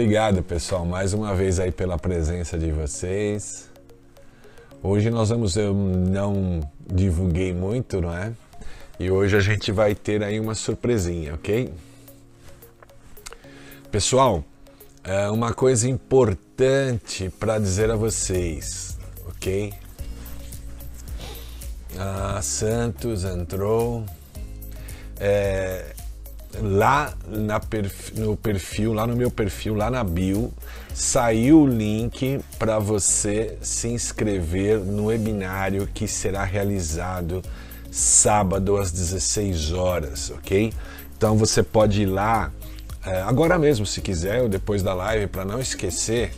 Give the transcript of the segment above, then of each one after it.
Obrigado, pessoal, mais uma vez aí pela presença de vocês. Hoje nós vamos, eu não divulguei muito, não é? E hoje a gente vai ter aí uma surpresinha, ok? Pessoal, é uma coisa importante para dizer a vocês, ok? Ah, Santos entrou. É, lá perf no perfil, lá no meu perfil, lá na bio, saiu o link para você se inscrever no webinário que será realizado sábado às 16 horas, ok? Então você pode ir lá é, agora mesmo, se quiser, ou depois da live, para não esquecer.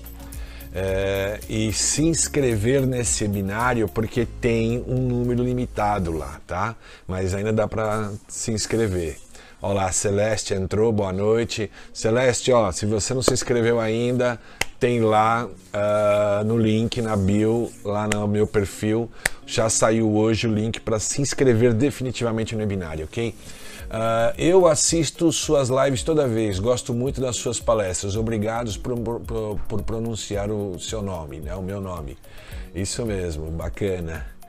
É, e se inscrever nesse webinário porque tem um número limitado lá, tá? Mas ainda dá para se inscrever. Olá, Celeste entrou, boa noite. Celeste, ó, se você não se inscreveu ainda, tem lá uh, no link, na bio, lá no meu perfil, já saiu hoje o link para se inscrever definitivamente no webinário, ok? Uh, eu assisto suas lives toda vez, gosto muito das suas palestras. Obrigados por, por, por pronunciar o seu nome, né? o meu nome. Isso mesmo, bacana.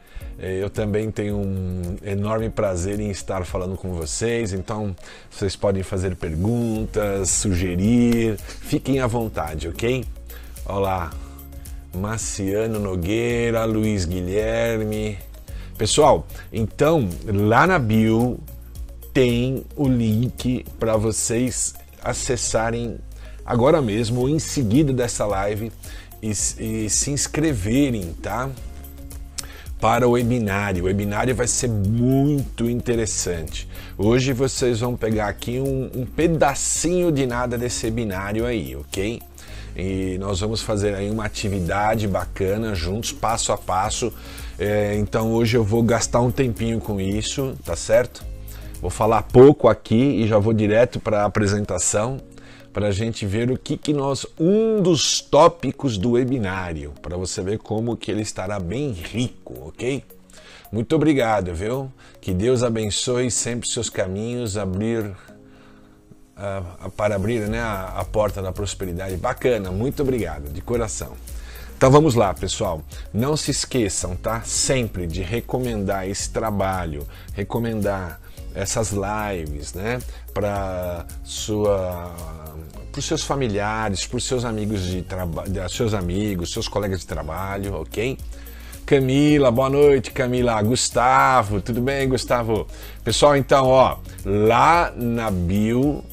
É, eu também tenho um enorme prazer em estar falando com vocês, então vocês podem fazer perguntas, sugerir, fiquem à vontade, ok? Olá, Marciano Nogueira, Luiz Guilherme. Pessoal, então lá na bio tem o link para vocês acessarem agora mesmo, em seguida dessa live, e, e se inscreverem, tá? Para o webinário. O webinário vai ser muito interessante. Hoje vocês vão pegar aqui um, um pedacinho de nada desse webinário aí, ok? E nós vamos fazer aí uma atividade bacana juntos, passo a passo. É, então hoje eu vou gastar um tempinho com isso, tá certo? Vou falar pouco aqui e já vou direto para a apresentação para a gente ver o que, que nós um dos tópicos do webinário para você ver como que ele estará bem rico, ok? Muito obrigado, viu? Que Deus abençoe sempre seus caminhos, abrir uh, para abrir né, a, a porta da prosperidade. Bacana, muito obrigado, de coração. Então vamos lá, pessoal. Não se esqueçam, tá? Sempre de recomendar esse trabalho, recomendar essas lives, né, para sua para os seus familiares, para os seus amigos de trabalho, seus amigos, seus colegas de trabalho, ok? Camila, boa noite, Camila. Gustavo, tudo bem, Gustavo? Pessoal, então, ó, lá na bio,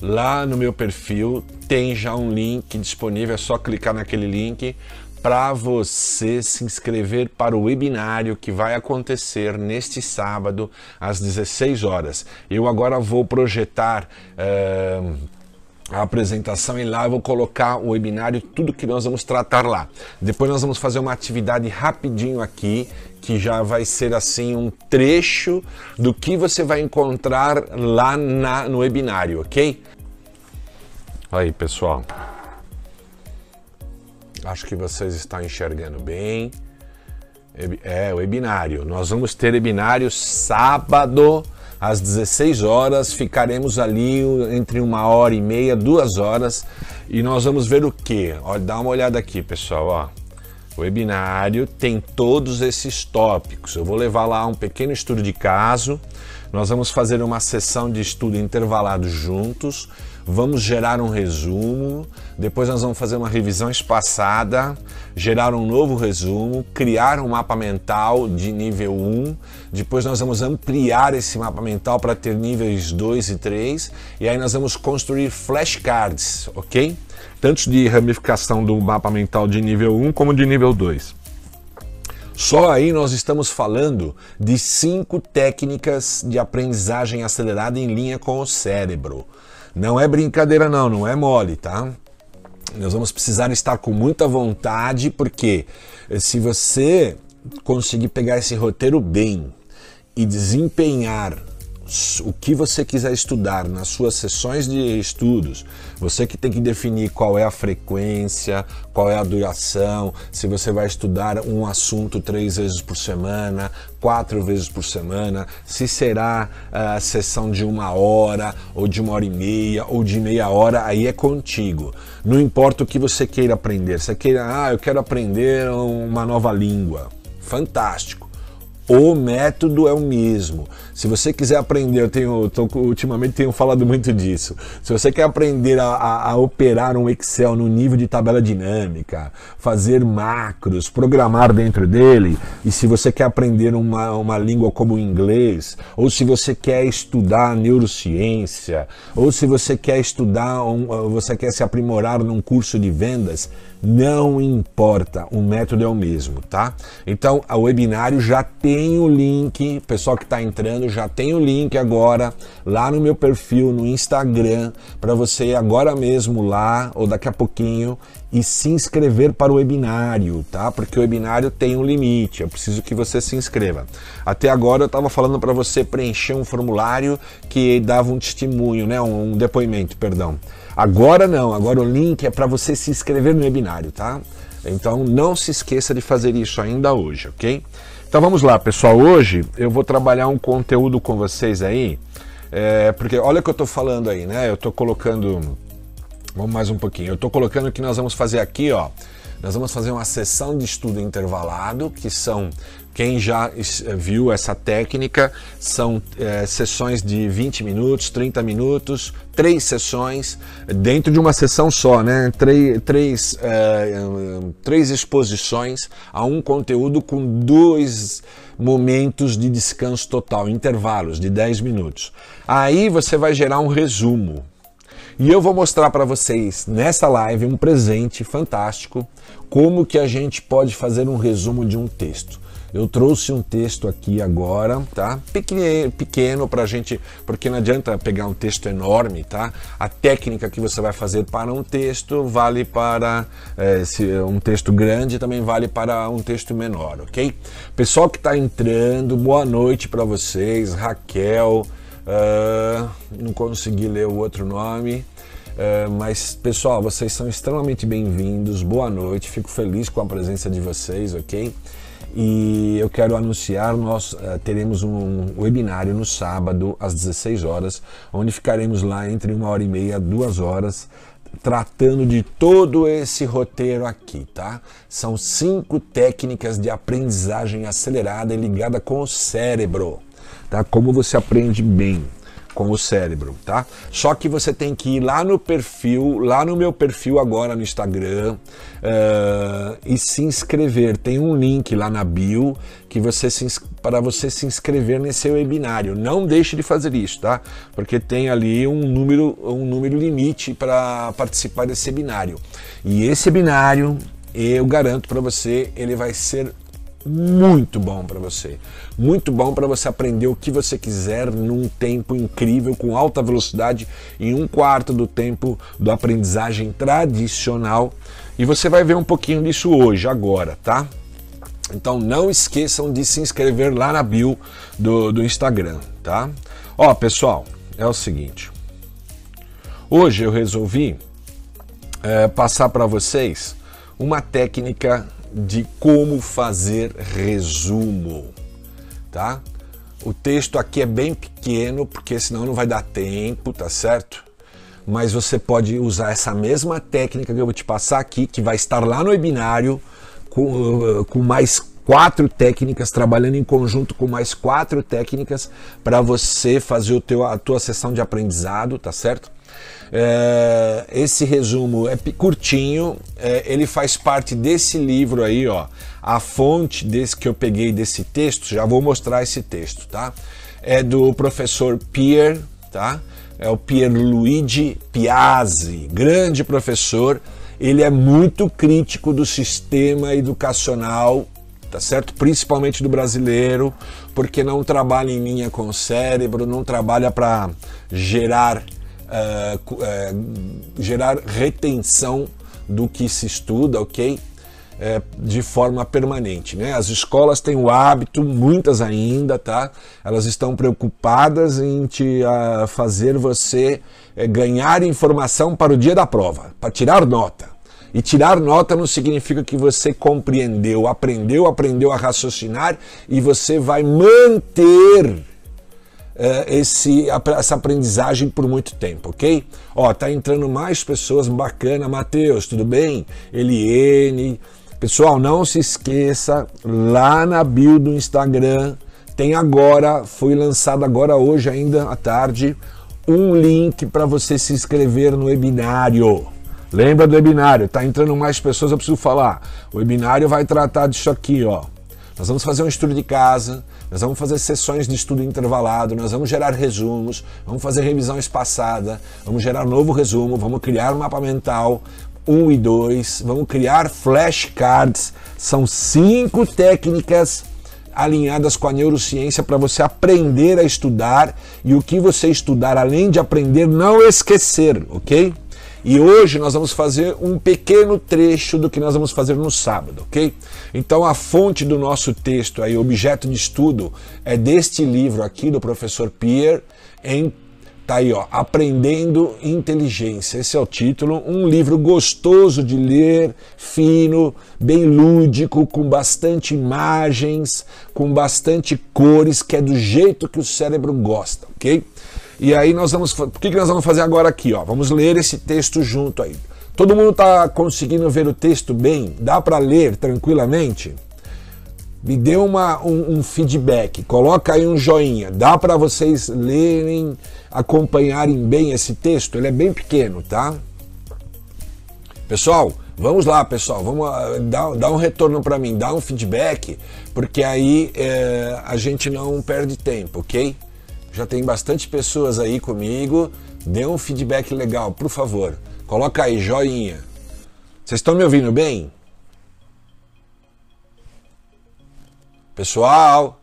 lá no meu perfil, tem já um link disponível, é só clicar naquele link para você se inscrever para o webinário que vai acontecer neste sábado às 16 horas. Eu agora vou projetar. Uh, a apresentação e lá eu vou colocar o webinário, tudo que nós vamos tratar lá. Depois nós vamos fazer uma atividade rapidinho aqui, que já vai ser assim um trecho do que você vai encontrar lá na, no webinário, ok? Aí pessoal, Acho que vocês estão enxergando bem. É, webinário. Nós vamos ter webinário sábado às 16 horas. Ficaremos ali entre uma hora e meia, duas horas. E nós vamos ver o que? Dá uma olhada aqui, pessoal. Ó. O webinário tem todos esses tópicos. Eu vou levar lá um pequeno estudo de caso. Nós vamos fazer uma sessão de estudo intervalado juntos vamos gerar um resumo, depois nós vamos fazer uma revisão espaçada, gerar um novo resumo, criar um mapa mental de nível 1, depois nós vamos ampliar esse mapa mental para ter níveis 2 e 3, e aí nós vamos construir flashcards, ok? Tanto de ramificação do mapa mental de nível 1 como de nível 2. Só aí nós estamos falando de cinco técnicas de aprendizagem acelerada em linha com o cérebro. Não é brincadeira não, não é mole, tá? Nós vamos precisar estar com muita vontade, porque se você conseguir pegar esse roteiro bem e desempenhar o que você quiser estudar nas suas sessões de estudos, você que tem que definir qual é a frequência, qual é a duração, se você vai estudar um assunto três vezes por semana, quatro vezes por semana, se será a uh, sessão de uma hora, ou de uma hora e meia, ou de meia hora, aí é contigo. Não importa o que você queira aprender. Você queira, ah, eu quero aprender uma nova língua. Fantástico o método é o mesmo. Se você quiser aprender, eu tenho, tô, ultimamente tenho falado muito disso. Se você quer aprender a, a, a, operar um Excel no nível de tabela dinâmica, fazer macros, programar dentro dele, e se você quer aprender uma, uma língua como o inglês, ou se você quer estudar neurociência, ou se você quer estudar, um, você quer se aprimorar num curso de vendas, não importa, o método é o mesmo, tá? Então, o webinário já tem o link, pessoal que está entrando, já tem o link agora lá no meu perfil no Instagram para você ir agora mesmo lá ou daqui a pouquinho e se inscrever para o webinário, tá? Porque o webinário tem um limite, eu preciso que você se inscreva. Até agora eu estava falando para você preencher um formulário que dava um testemunho, né? Um depoimento, perdão. Agora não, agora o link é para você se inscrever no webinário, tá? Então não se esqueça de fazer isso ainda hoje, ok? Então vamos lá, pessoal. Hoje eu vou trabalhar um conteúdo com vocês aí, é, porque olha o que eu estou falando aí, né? Eu estou colocando. Vamos mais um pouquinho. Eu estou colocando o que nós vamos fazer aqui, ó. Nós vamos fazer uma sessão de estudo intervalado, que são quem já viu essa técnica, são é, sessões de 20 minutos, 30 minutos, três sessões, dentro de uma sessão só, né? Três, três, é, três exposições a um conteúdo com dois momentos de descanso total, intervalos de 10 minutos. Aí você vai gerar um resumo. E eu vou mostrar para vocês nessa live um presente fantástico, como que a gente pode fazer um resumo de um texto. Eu trouxe um texto aqui agora, tá? Pequeno, pequeno para a gente, porque não adianta pegar um texto enorme, tá? A técnica que você vai fazer para um texto vale para é, um texto grande também vale para um texto menor, ok? Pessoal que está entrando, boa noite para vocês, Raquel. Uh, não consegui ler o outro nome. Uh, mas, pessoal, vocês são extremamente bem-vindos. Boa noite, fico feliz com a presença de vocês, ok? E eu quero anunciar, nós uh, teremos um webinário no sábado às 16 horas, onde ficaremos lá entre uma hora e meia, duas horas, tratando de todo esse roteiro aqui, tá? São cinco técnicas de aprendizagem acelerada e ligada com o cérebro, tá? Como você aprende bem com o cérebro, tá? Só que você tem que ir lá no perfil, lá no meu perfil agora no Instagram uh, e se inscrever. Tem um link lá na bio que você se, para você se inscrever nesse webinário. Não deixe de fazer isso, tá? Porque tem ali um número, um número limite para participar desse webinário. E esse webinário, eu garanto para você, ele vai ser muito bom para você. Muito bom para você aprender o que você quiser num tempo incrível, com alta velocidade, em um quarto do tempo da aprendizagem tradicional. E você vai ver um pouquinho disso hoje, agora, tá? Então não esqueçam de se inscrever lá na bio do, do Instagram, tá? Ó, pessoal, é o seguinte. Hoje eu resolvi é, passar para vocês uma técnica de como fazer resumo, tá? O texto aqui é bem pequeno, porque senão não vai dar tempo, tá certo? Mas você pode usar essa mesma técnica que eu vou te passar aqui, que vai estar lá no webinário, com, com mais quatro técnicas, trabalhando em conjunto com mais quatro técnicas para você fazer o teu, a tua sessão de aprendizado, tá certo? É, esse resumo é curtinho, é, ele faz parte desse livro aí, ó. A fonte desse que eu peguei desse texto, já vou mostrar esse texto, tá? É do professor Pierre, tá? É o Pierluigi Piazzi, grande professor. Ele é muito crítico do sistema educacional tá certo? Principalmente do brasileiro, porque não trabalha em linha com o cérebro, não trabalha para gerar uh, gerar retenção do que se estuda, ok? é, de forma permanente. Né? As escolas têm o hábito, muitas ainda, tá? Elas estão preocupadas em te a, fazer você é, ganhar informação para o dia da prova, para tirar nota. E tirar nota não significa que você compreendeu, aprendeu, aprendeu a raciocinar e você vai manter esse, essa aprendizagem por muito tempo, ok? Ó, tá entrando mais pessoas, bacana. Matheus, tudo bem? Eliene. Pessoal, não se esqueça, lá na bio do Instagram tem agora, foi lançado agora hoje ainda à tarde, um link para você se inscrever no webinário. Lembra do webinário? Tá entrando mais pessoas, eu preciso falar. O webinário vai tratar disso aqui, ó. Nós vamos fazer um estudo de casa, nós vamos fazer sessões de estudo intervalado, nós vamos gerar resumos, vamos fazer revisão espaçada, vamos gerar novo resumo, vamos criar um mapa mental 1 e 2, vamos criar flashcards. São cinco técnicas alinhadas com a neurociência para você aprender a estudar e o que você estudar, além de aprender, não esquecer, ok? E hoje nós vamos fazer um pequeno trecho do que nós vamos fazer no sábado, ok? Então a fonte do nosso texto aí, objeto de estudo, é deste livro aqui do professor Pierre, em Tá aí, ó, Aprendendo Inteligência. Esse é o título. Um livro gostoso de ler, fino, bem lúdico, com bastante imagens, com bastante cores, que é do jeito que o cérebro gosta, ok? E aí nós vamos. O que, que nós vamos fazer agora aqui? Ó? Vamos ler esse texto junto aí. Todo mundo está conseguindo ver o texto bem? Dá para ler tranquilamente? Me dê uma, um, um, feedback, coloca aí um joinha. Dá para vocês lerem, acompanharem bem esse texto? Ele é bem pequeno, tá? Pessoal, vamos lá, pessoal, vamos ah, dar, dar um retorno para mim, dar um feedback, porque aí é, a gente não perde tempo, ok? Já tem bastante pessoas aí comigo. Dê um feedback legal, por favor. Coloca aí, joinha. Vocês estão me ouvindo bem? Pessoal?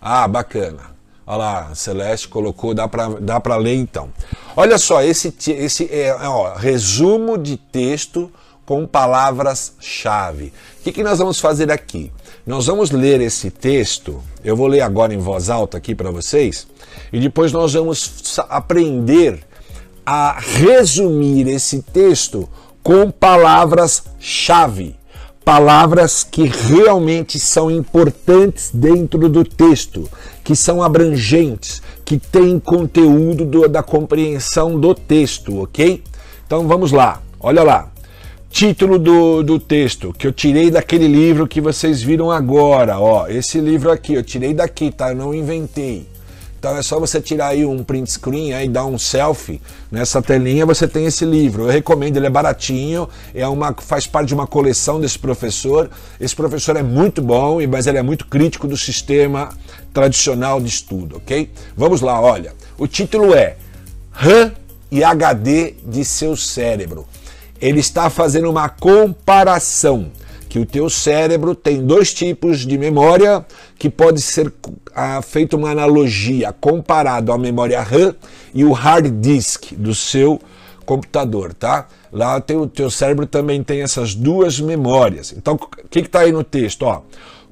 Ah, bacana. Olha lá, Celeste colocou, dá para dá ler então. Olha só, esse, esse é ó, resumo de texto com palavras-chave. O que, que nós vamos fazer aqui? Nós vamos ler esse texto, eu vou ler agora em voz alta aqui para vocês, e depois nós vamos aprender a resumir esse texto com palavras-chave. Palavras que realmente são importantes dentro do texto, que são abrangentes, que têm conteúdo do, da compreensão do texto, ok? Então vamos lá, olha lá título do, do texto que eu tirei daquele livro que vocês viram agora, ó, esse livro aqui, eu tirei daqui, tá? Eu não inventei. Então é só você tirar aí um print screen aí, dar um selfie nessa telinha, você tem esse livro. Eu recomendo, ele é baratinho, é uma faz parte de uma coleção desse professor. Esse professor é muito bom, mas ele é muito crítico do sistema tradicional de estudo, OK? Vamos lá, olha. O título é RAM e HD de seu cérebro ele está fazendo uma comparação que o teu cérebro tem dois tipos de memória que pode ser ah, feita uma analogia comparado à memória RAM e o hard disk do seu computador, tá? Lá o teu cérebro também tem essas duas memórias. Então, o que está aí no texto? Ó,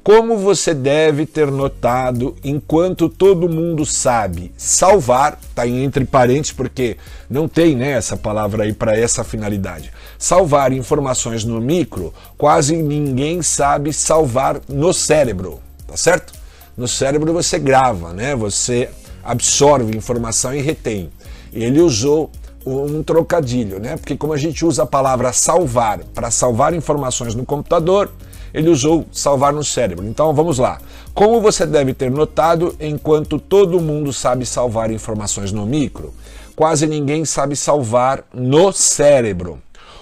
como você deve ter notado, enquanto todo mundo sabe salvar, está entre parênteses porque não tem né, essa palavra aí para essa finalidade. Salvar informações no micro, quase ninguém sabe salvar no cérebro, tá certo? No cérebro você grava, né? Você absorve informação e retém. Ele usou um trocadilho, né? Porque como a gente usa a palavra salvar para salvar informações no computador, ele usou salvar no cérebro. Então vamos lá. Como você deve ter notado, enquanto todo mundo sabe salvar informações no micro, quase ninguém sabe salvar no cérebro.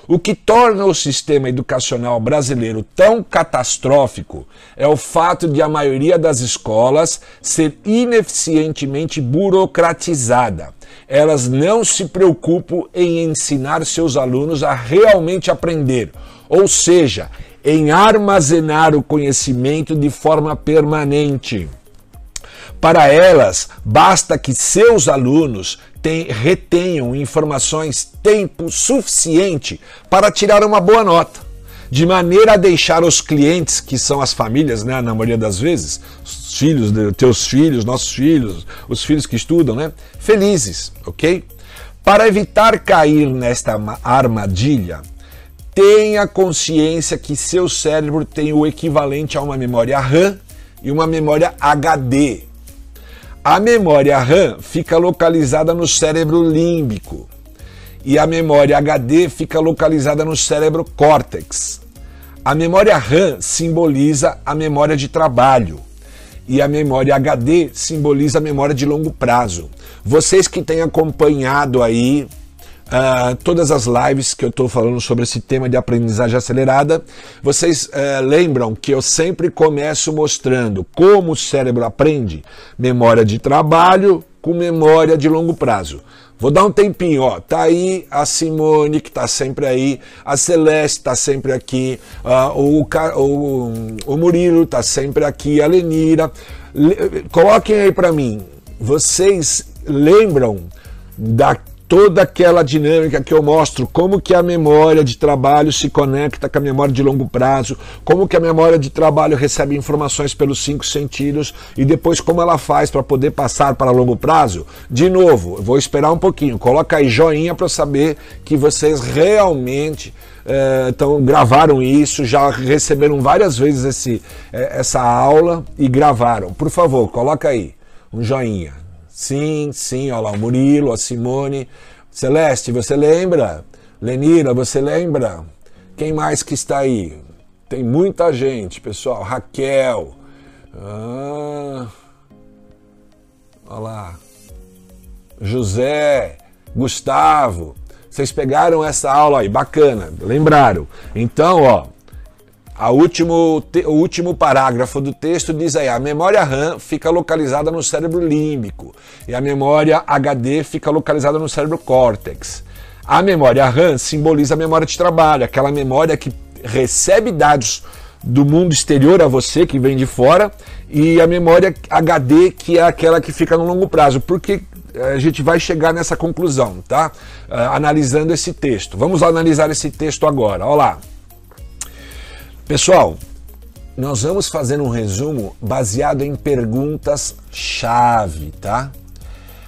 O que torna o sistema educacional brasileiro tão catastrófico é o fato de a maioria das escolas ser ineficientemente burocratizada. Elas não se preocupam em ensinar seus alunos a realmente aprender, ou seja, em armazenar o conhecimento de forma permanente. Para elas, basta que seus alunos tem, retenham informações tempo suficiente para tirar uma boa nota. de maneira a deixar os clientes, que são as famílias, né, na maioria das vezes, os filhos, teus filhos, nossos filhos, os filhos que estudam, né, felizes, ok? Para evitar cair nesta armadilha, tenha consciência que seu cérebro tem o equivalente a uma memória RAM e uma memória HD. A memória RAM fica localizada no cérebro límbico e a memória HD fica localizada no cérebro córtex. A memória RAM simboliza a memória de trabalho e a memória HD simboliza a memória de longo prazo. Vocês que têm acompanhado aí uh, todas as lives que eu estou falando sobre esse tema de aprendizagem acelerada, vocês uh, lembram que eu sempre começo mostrando como o cérebro aprende memória de trabalho com memória de longo prazo. Vou dar um tempinho, ó. Tá aí a Simone, que tá sempre aí, a Celeste tá sempre aqui, uh, o, o, o Murilo tá sempre aqui, a Lenira. Le coloquem aí para mim, vocês lembram da toda aquela dinâmica que eu mostro, como que a memória de trabalho se conecta com a memória de longo prazo, como que a memória de trabalho recebe informações pelos cinco sentidos e depois como ela faz para poder passar para longo prazo. De novo, vou esperar um pouquinho, coloca aí joinha para saber que vocês realmente então gravaram isso, já receberam várias vezes esse, é, essa aula e gravaram. Por favor, coloca aí um joinha. Sim, sim, olha lá, o Murilo, a Simone. Celeste, você lembra? Lenira, você lembra? Quem mais que está aí? Tem muita gente, pessoal. Raquel. Ah, olha lá. José, Gustavo. Vocês pegaram essa aula aí, bacana, lembraram. Então, ó, último, o último parágrafo do texto diz aí: a memória RAM fica localizada no cérebro límbico e a memória HD fica localizada no cérebro córtex. A memória RAM simboliza a memória de trabalho, aquela memória que recebe dados do mundo exterior a você, que vem de fora, e a memória HD, que é aquela que fica no longo prazo. Porque a gente vai chegar nessa conclusão, tá? Uh, analisando esse texto. Vamos analisar esse texto agora. Olha lá. Pessoal, nós vamos fazer um resumo baseado em perguntas-chave, tá?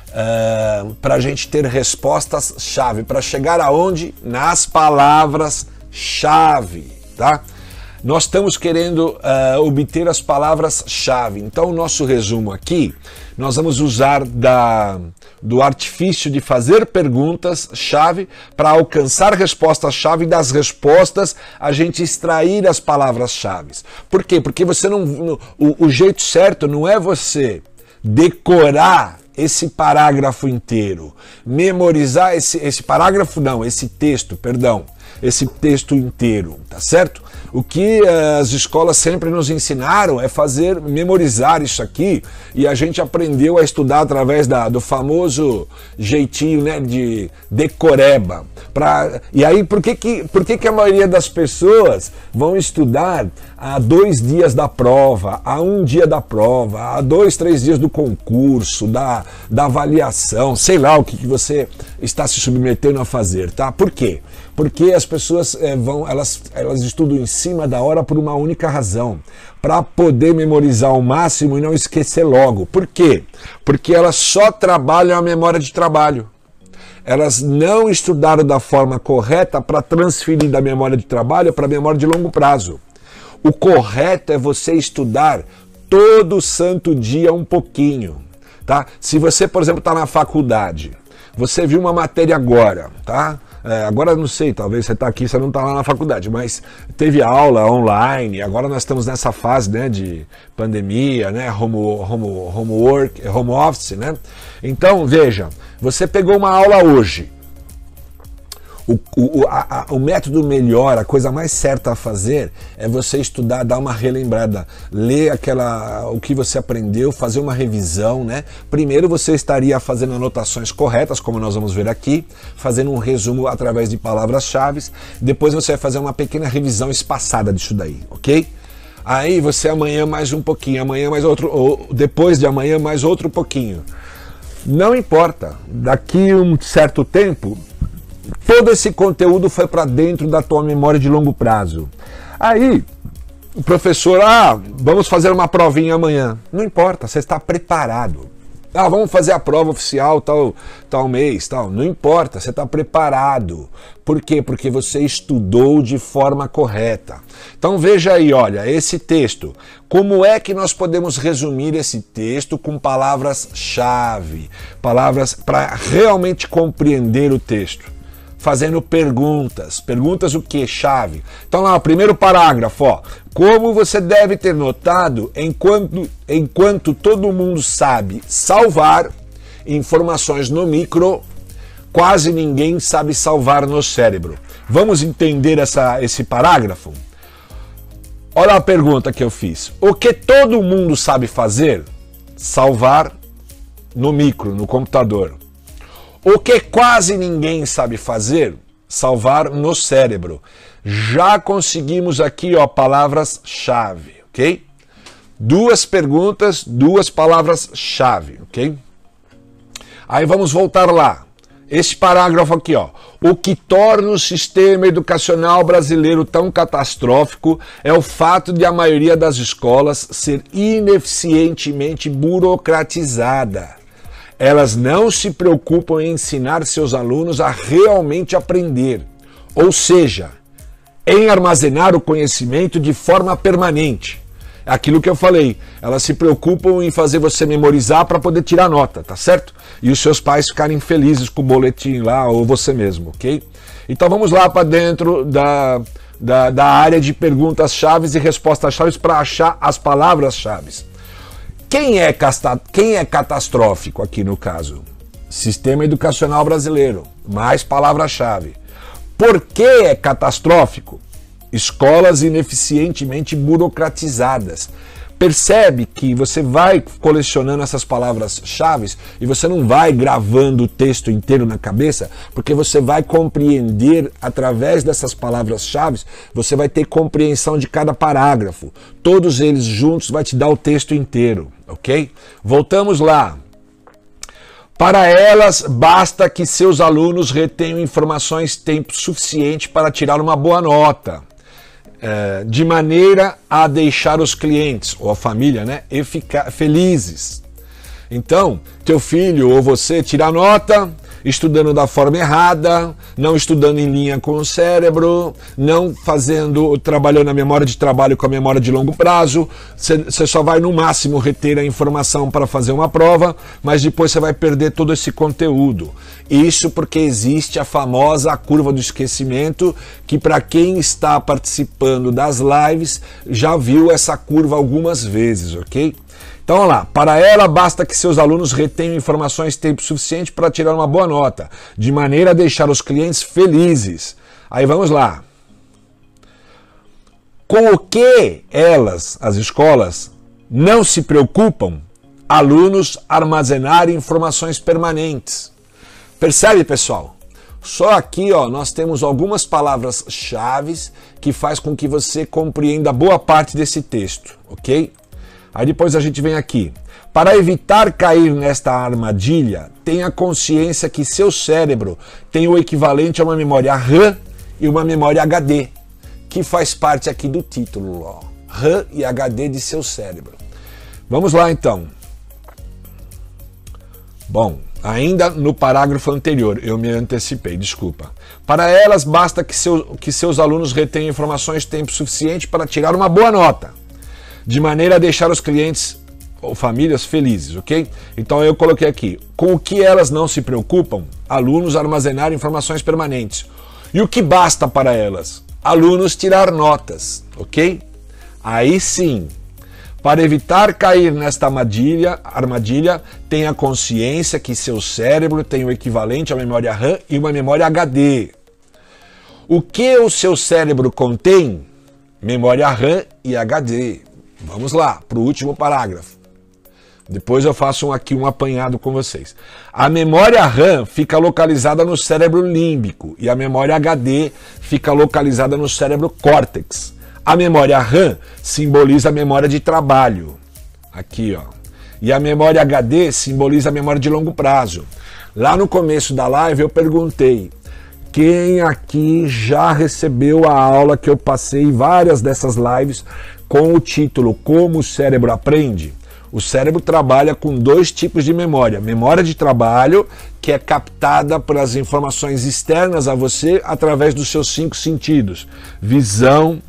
Uh, para a gente ter respostas-chave, para chegar aonde? Nas palavras-chave, tá? Nós estamos querendo uh, obter as palavras-chave. Então, o nosso resumo aqui, nós vamos usar da, do artifício de fazer perguntas-chave para alcançar respostas-chave das respostas a gente extrair as palavras-chave. Por quê? Porque você não. O, o jeito certo não é você decorar esse parágrafo inteiro, memorizar esse, esse parágrafo, não, esse texto, perdão, esse texto inteiro, tá certo? O que eh, as escolas sempre nos ensinaram é fazer, memorizar isso aqui, e a gente aprendeu a estudar através da, do famoso jeitinho né, de decoreba. Pra, e aí, por que, que, por que, que a maioria das pessoas vão estudar a dois dias da prova, a um dia da prova, a dois, três dias do concurso, da, da avaliação, sei lá o que, que você está se submetendo a fazer, tá? Por quê? Porque as pessoas é, vão, elas, elas estudam em cima da hora por uma única razão, para poder memorizar ao máximo e não esquecer logo. Por quê? Porque elas só trabalham a memória de trabalho. Elas não estudaram da forma correta para transferir da memória de trabalho para a memória de longo prazo. O correto é você estudar todo santo dia um pouquinho, tá? Se você, por exemplo, está na faculdade, você viu uma matéria agora, tá? É, agora não sei, talvez você está aqui, você não está lá na faculdade, mas teve aula online, agora nós estamos nessa fase né, de pandemia, né, home, home, homework, home office, né? Então, veja, você pegou uma aula hoje, o, o, a, a, o método melhor, a coisa mais certa a fazer é você estudar, dar uma relembrada, ler aquela, o que você aprendeu, fazer uma revisão, né? Primeiro você estaria fazendo anotações corretas, como nós vamos ver aqui, fazendo um resumo através de palavras-chave. Depois você vai fazer uma pequena revisão espaçada disso daí, ok? Aí você amanhã mais um pouquinho, amanhã mais outro, ou depois de amanhã mais outro pouquinho. Não importa, daqui um certo tempo Todo esse conteúdo foi para dentro da tua memória de longo prazo. Aí, o professor, ah, vamos fazer uma provinha amanhã. Não importa, você está preparado. Ah, vamos fazer a prova oficial tal, tal mês, tal. Não importa, você está preparado. Por quê? Porque você estudou de forma correta. Então veja aí, olha, esse texto. Como é que nós podemos resumir esse texto com palavras-chave? Palavras para realmente compreender o texto fazendo perguntas. Perguntas o que? Chave. Então lá, primeiro parágrafo, ó. Como você deve ter notado, enquanto, enquanto todo mundo sabe salvar informações no micro, quase ninguém sabe salvar no cérebro. Vamos entender essa, esse parágrafo? Olha a pergunta que eu fiz. O que todo mundo sabe fazer? Salvar no micro, no computador. O que quase ninguém sabe fazer, salvar no cérebro. Já conseguimos aqui, ó, palavras-chave, ok? Duas perguntas, duas palavras-chave, ok? Aí vamos voltar lá. Esse parágrafo aqui, ó. O que torna o sistema educacional brasileiro tão catastrófico é o fato de a maioria das escolas ser ineficientemente burocratizada elas não se preocupam em ensinar seus alunos a realmente aprender, ou seja, em armazenar o conhecimento de forma permanente. É aquilo que eu falei, elas se preocupam em fazer você memorizar para poder tirar nota, tá certo? E os seus pais ficarem felizes com o boletim lá ou você mesmo, ok? Então vamos lá para dentro da, da, da área de perguntas chaves e respostas chaves para achar as palavras chaves. Quem é, casta... Quem é catastrófico aqui no caso? Sistema educacional brasileiro. Mais palavra-chave. Por que é catastrófico? Escolas ineficientemente burocratizadas percebe que você vai colecionando essas palavras-chave e você não vai gravando o texto inteiro na cabeça, porque você vai compreender através dessas palavras-chave, você vai ter compreensão de cada parágrafo. Todos eles juntos vai te dar o texto inteiro, ok? Voltamos lá. Para elas, basta que seus alunos retenham informações tempo suficiente para tirar uma boa nota é, de maneira a deixar os clientes ou a família né, felizes. Então, teu filho ou você tirar nota, estudando da forma errada, não estudando em linha com o cérebro, não fazendo, trabalhando a memória de trabalho com a memória de longo prazo. Você só vai no máximo reter a informação para fazer uma prova, mas depois você vai perder todo esse conteúdo. Isso porque existe a famosa curva do esquecimento, que para quem está participando das lives já viu essa curva algumas vezes, ok? Então, vamos lá. Para ela, basta que seus alunos retenham informações tempo suficiente para tirar uma boa nota, de maneira a deixar os clientes felizes. Aí vamos lá. Com o que elas, as escolas, não se preocupam? Alunos armazenarem informações permanentes. Percebe, pessoal? Só aqui, ó, nós temos algumas palavras-chave que faz com que você compreenda boa parte desse texto, ok? Aí depois a gente vem aqui. Para evitar cair nesta armadilha, tenha consciência que seu cérebro tem o equivalente a uma memória RAM e uma memória HD, que faz parte aqui do título, ó. RAM e HD de seu cérebro. Vamos lá então. Bom, ainda no parágrafo anterior, eu me antecipei, desculpa. Para elas, basta que, seu, que seus alunos retenham informações tempo suficiente para tirar uma boa nota de maneira a deixar os clientes ou famílias felizes, ok? Então eu coloquei aqui, com o que elas não se preocupam, alunos armazenar informações permanentes. E o que basta para elas? Alunos tirar notas, ok? Aí sim, para evitar cair nesta armadilha, armadilha, tenha consciência que seu cérebro tem o equivalente à memória RAM e uma memória HD. O que o seu cérebro contém? Memória RAM e HD. Vamos lá, para o último parágrafo. Depois eu faço aqui um apanhado com vocês. A memória RAM fica localizada no cérebro límbico e a memória HD fica localizada no cérebro córtex. A memória RAM simboliza a memória de trabalho. Aqui, ó. E a memória HD simboliza a memória de longo prazo. Lá no começo da live eu perguntei Quem aqui já recebeu a aula que eu passei várias dessas lives com o título Como o cérebro aprende? O cérebro trabalha com dois tipos de memória: memória de trabalho, que é captada pelas informações externas a você através dos seus cinco sentidos: visão,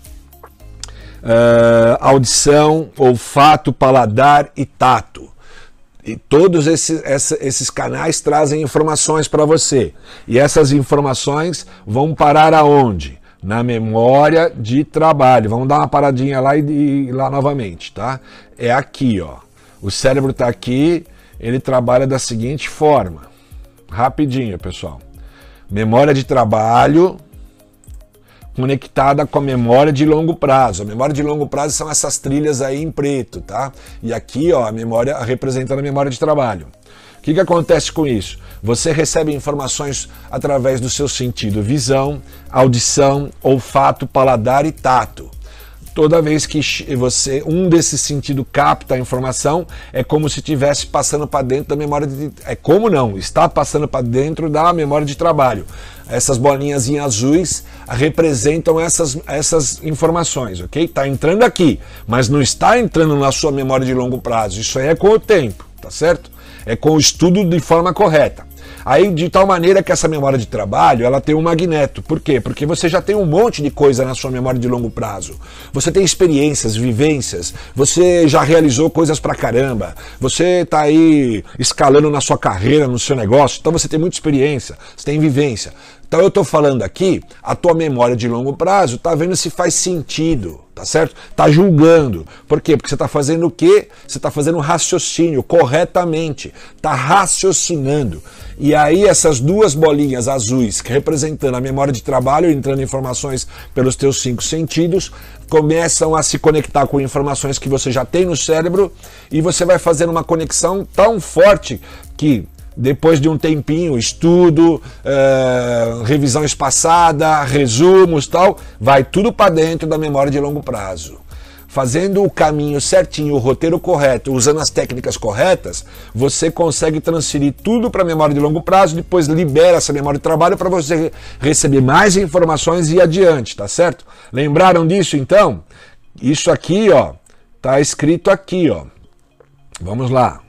uh, audição, olfato, paladar e tato. E todos esses, esses canais trazem informações para você. E essas informações vão parar aonde? Na memória de trabalho. Vamos dar uma paradinha lá e, e lá novamente, tá? É aqui, ó. O cérebro está aqui, ele trabalha da seguinte forma. Rapidinho, pessoal. Memória de trabalho, conectada com a memória de longo prazo. A memória de longo prazo são essas trilhas aí em preto, tá? E aqui, ó, a memória representando a memória de trabalho. Que, que acontece com isso? Você recebe informações através do seu sentido visão, audição, olfato, paladar e tato toda vez que você um desses sentidos capta a informação, é como se estivesse passando para dentro da memória de é como não, está passando para dentro da memória de trabalho. Essas bolinhas em azuis representam essas, essas informações, ok? Está entrando aqui, mas não está entrando na sua memória de longo prazo. Isso aí é com o tempo, tá certo? É com o estudo de forma correta. Aí, de tal maneira que essa memória de trabalho, ela tem um magneto. Por quê? Porque você já tem um monte de coisa na sua memória de longo prazo. Você tem experiências, vivências, você já realizou coisas pra caramba, você tá aí escalando na sua carreira, no seu negócio, então você tem muita experiência, você tem vivência. Então eu estou falando aqui, a tua memória de longo prazo está vendo se faz sentido, tá certo? Está julgando. Por quê? Porque você está fazendo o quê? Você está fazendo um raciocínio corretamente, está raciocinando. E aí essas duas bolinhas azuis, representando a memória de trabalho, entrando informações pelos teus cinco sentidos, começam a se conectar com informações que você já tem no cérebro e você vai fazendo uma conexão tão forte que depois de um tempinho, estudo, uh, revisão espaçada, resumos tal, vai tudo para dentro da memória de longo prazo. Fazendo o caminho certinho, o roteiro correto, usando as técnicas corretas, você consegue transferir tudo para a memória de longo prazo, depois libera essa memória de trabalho para você receber mais informações e adiante, tá certo? Lembraram disso então? Isso aqui, ó, tá escrito aqui, ó. Vamos lá.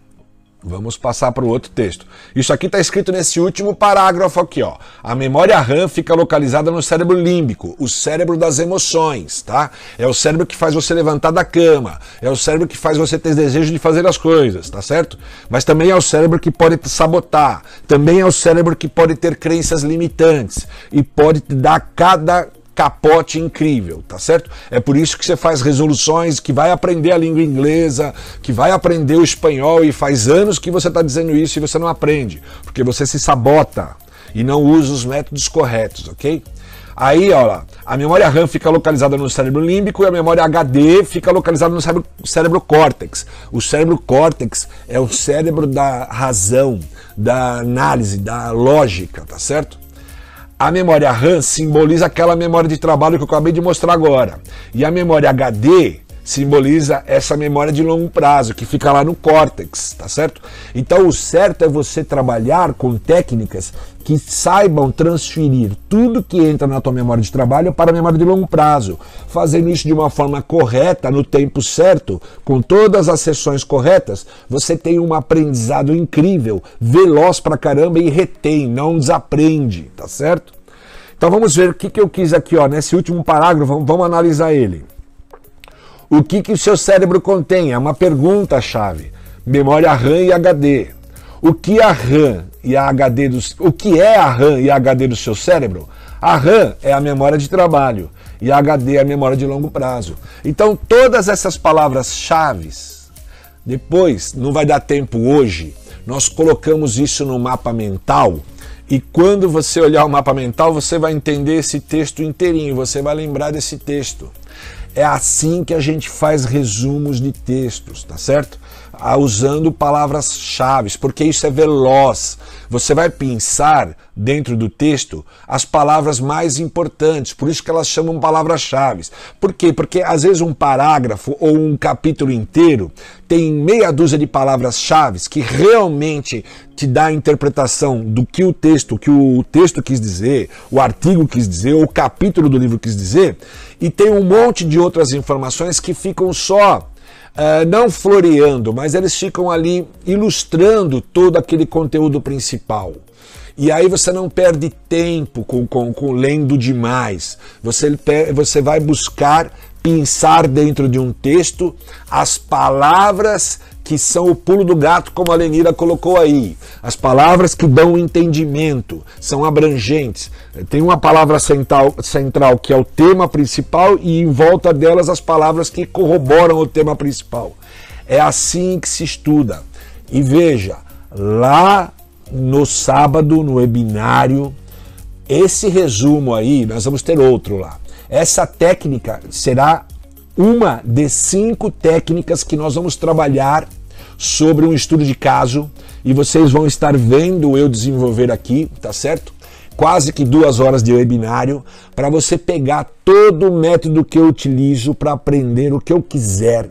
Vamos passar para o outro texto. Isso aqui está escrito nesse último parágrafo aqui, ó. A memória RAM fica localizada no cérebro límbico, o cérebro das emoções, tá? É o cérebro que faz você levantar da cama, é o cérebro que faz você ter desejo de fazer as coisas, tá certo? Mas também é o cérebro que pode te sabotar, também é o cérebro que pode ter crenças limitantes e pode te dar cada capote incrível, tá certo? É por isso que você faz resoluções, que vai aprender a língua inglesa, que vai aprender o espanhol e faz anos que você está dizendo isso e você não aprende, porque você se sabota e não usa os métodos corretos, ok? Aí, ó, a memória RAM fica localizada no cérebro límbico e a memória HD fica localizada no cérebro, cérebro córtex. O cérebro córtex é o cérebro da razão, da análise, da lógica, tá certo? A memória RAM simboliza aquela memória de trabalho que eu acabei de mostrar agora. E a memória HD simboliza essa memória de longo prazo, que fica lá no córtex, tá certo? Então o certo é você trabalhar com técnicas que saibam transferir tudo que entra na tua memória de trabalho para a memória de longo prazo, fazendo isso de uma forma correta, no tempo certo, com todas as sessões corretas, você tem um aprendizado incrível, veloz pra caramba e retém, não desaprende, tá certo? Então vamos ver o que, que eu quis aqui, ó, nesse último parágrafo, vamos, vamos analisar ele. O que, que o seu cérebro contém? É uma pergunta-chave. Memória RAM e HD. O que a RAM e a HD do, o que é a RAM e a HD do seu cérebro? A RAM é a memória de trabalho e a HD é a memória de longo prazo. Então todas essas palavras-chave, depois não vai dar tempo hoje, nós colocamos isso no mapa mental e quando você olhar o mapa mental, você vai entender esse texto inteirinho, você vai lembrar desse texto. É assim que a gente faz resumos de textos, tá certo? Usando palavras-chave, porque isso é veloz. Você vai pensar dentro do texto as palavras mais importantes, por isso que elas chamam palavras-chave. Por quê? Porque às vezes um parágrafo ou um capítulo inteiro tem meia dúzia de palavras-chave que realmente te dá a interpretação do que o texto, que o texto quis dizer, o artigo quis dizer, o capítulo do livro quis dizer, e tem um monte de outras informações que ficam só Uh, não floreando, mas eles ficam ali ilustrando todo aquele conteúdo principal. E aí você não perde tempo com, com, com lendo demais. Você, você vai buscar pensar dentro de um texto as palavras que são o pulo do gato, como a Lenira colocou aí. As palavras que dão entendimento, são abrangentes. Tem uma palavra central, central que é o tema principal e em volta delas as palavras que corroboram o tema principal. É assim que se estuda. E veja, lá no sábado, no webinário, esse resumo aí, nós vamos ter outro lá. Essa técnica será uma de cinco técnicas que nós vamos trabalhar sobre um estudo de caso e vocês vão estar vendo eu desenvolver aqui, tá certo? Quase que duas horas de webinário para você pegar todo o método que eu utilizo para aprender o que eu quiser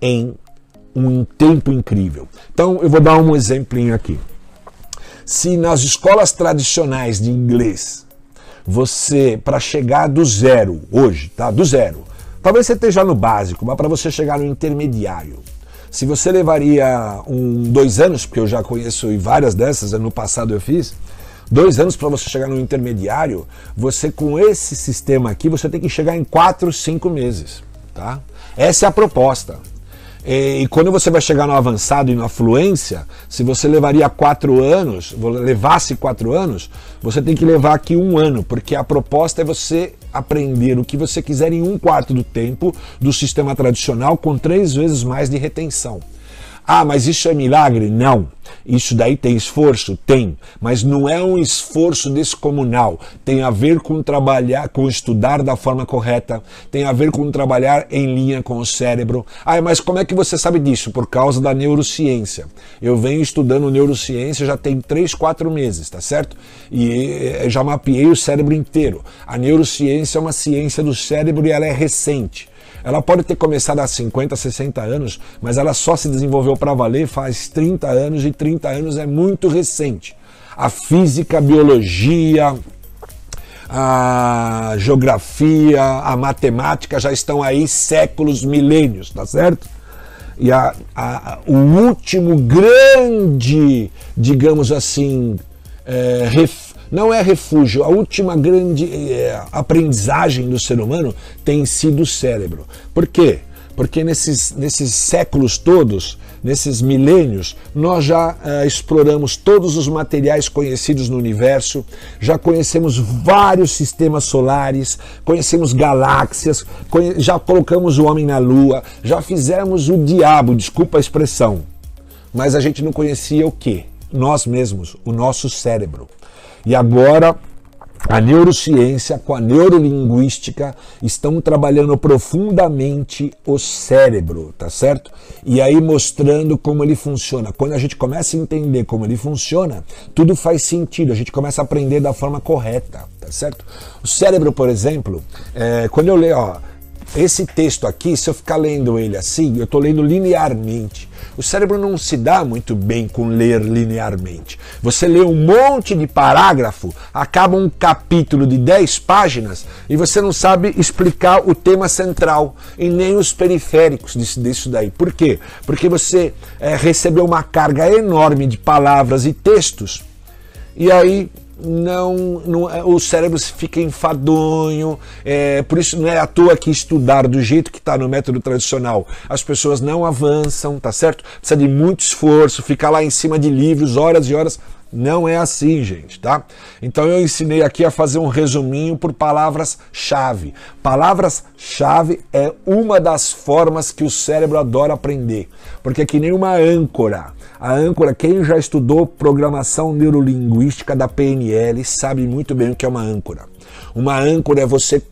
em um tempo incrível. Então eu vou dar um exemplinho aqui. Se nas escolas tradicionais de inglês você para chegar do zero hoje, tá? Do zero. Talvez você esteja no básico, mas para você chegar no intermediário, se você levaria um, dois anos, porque eu já conheço várias dessas, no passado eu fiz, dois anos para você chegar no intermediário, você com esse sistema aqui, você tem que chegar em quatro, cinco meses. Tá? Essa é a proposta. E, quando você vai chegar no avançado e na fluência, se você levaria quatro anos, levasse quatro anos, você tem que levar aqui um ano, porque a proposta é você aprender o que você quiser em um quarto do tempo do sistema tradicional com três vezes mais de retenção. Ah, mas isso é milagre? Não. Isso daí tem esforço? Tem. Mas não é um esforço descomunal. Tem a ver com trabalhar, com estudar da forma correta, tem a ver com trabalhar em linha com o cérebro. Ah, mas como é que você sabe disso? Por causa da neurociência. Eu venho estudando neurociência já tem 3, 4 meses, tá certo? E já mapeei o cérebro inteiro. A neurociência é uma ciência do cérebro e ela é recente. Ela pode ter começado há 50, 60 anos, mas ela só se desenvolveu para valer faz 30 anos e 30 anos é muito recente. A física, a biologia, a geografia, a matemática já estão aí séculos, milênios, tá certo? E a, a, o último grande, digamos assim, é, ref, não é refúgio. A última grande é, aprendizagem do ser humano tem sido o cérebro. Por quê? Porque nesses, nesses séculos todos, nesses milênios, nós já uh, exploramos todos os materiais conhecidos no universo, já conhecemos vários sistemas solares, conhecemos galáxias, conhe já colocamos o homem na lua, já fizemos o diabo, desculpa a expressão. Mas a gente não conhecia o que? Nós mesmos, o nosso cérebro. E agora a neurociência com a neurolinguística estão trabalhando profundamente o cérebro, tá certo? E aí mostrando como ele funciona. Quando a gente começa a entender como ele funciona, tudo faz sentido, a gente começa a aprender da forma correta, tá certo? O cérebro, por exemplo, é, quando eu leio, ó, esse texto aqui, se eu ficar lendo ele assim, eu estou lendo linearmente. O cérebro não se dá muito bem com ler linearmente. Você lê um monte de parágrafo, acaba um capítulo de 10 páginas e você não sabe explicar o tema central e nem os periféricos disso, disso daí. Por quê? Porque você é, recebeu uma carga enorme de palavras e textos e aí não, não é, o cérebro fica enfadonho, é, por isso não é à toa que estudar do jeito que está no método tradicional, as pessoas não avançam, tá certo? Precisa de muito esforço, ficar lá em cima de livros horas e horas. Não é assim, gente, tá? Então eu ensinei aqui a fazer um resuminho por palavras-chave. Palavras-chave é uma das formas que o cérebro adora aprender, porque é que nem uma âncora. A âncora, quem já estudou programação neurolinguística da PNL sabe muito bem o que é uma âncora. Uma âncora é você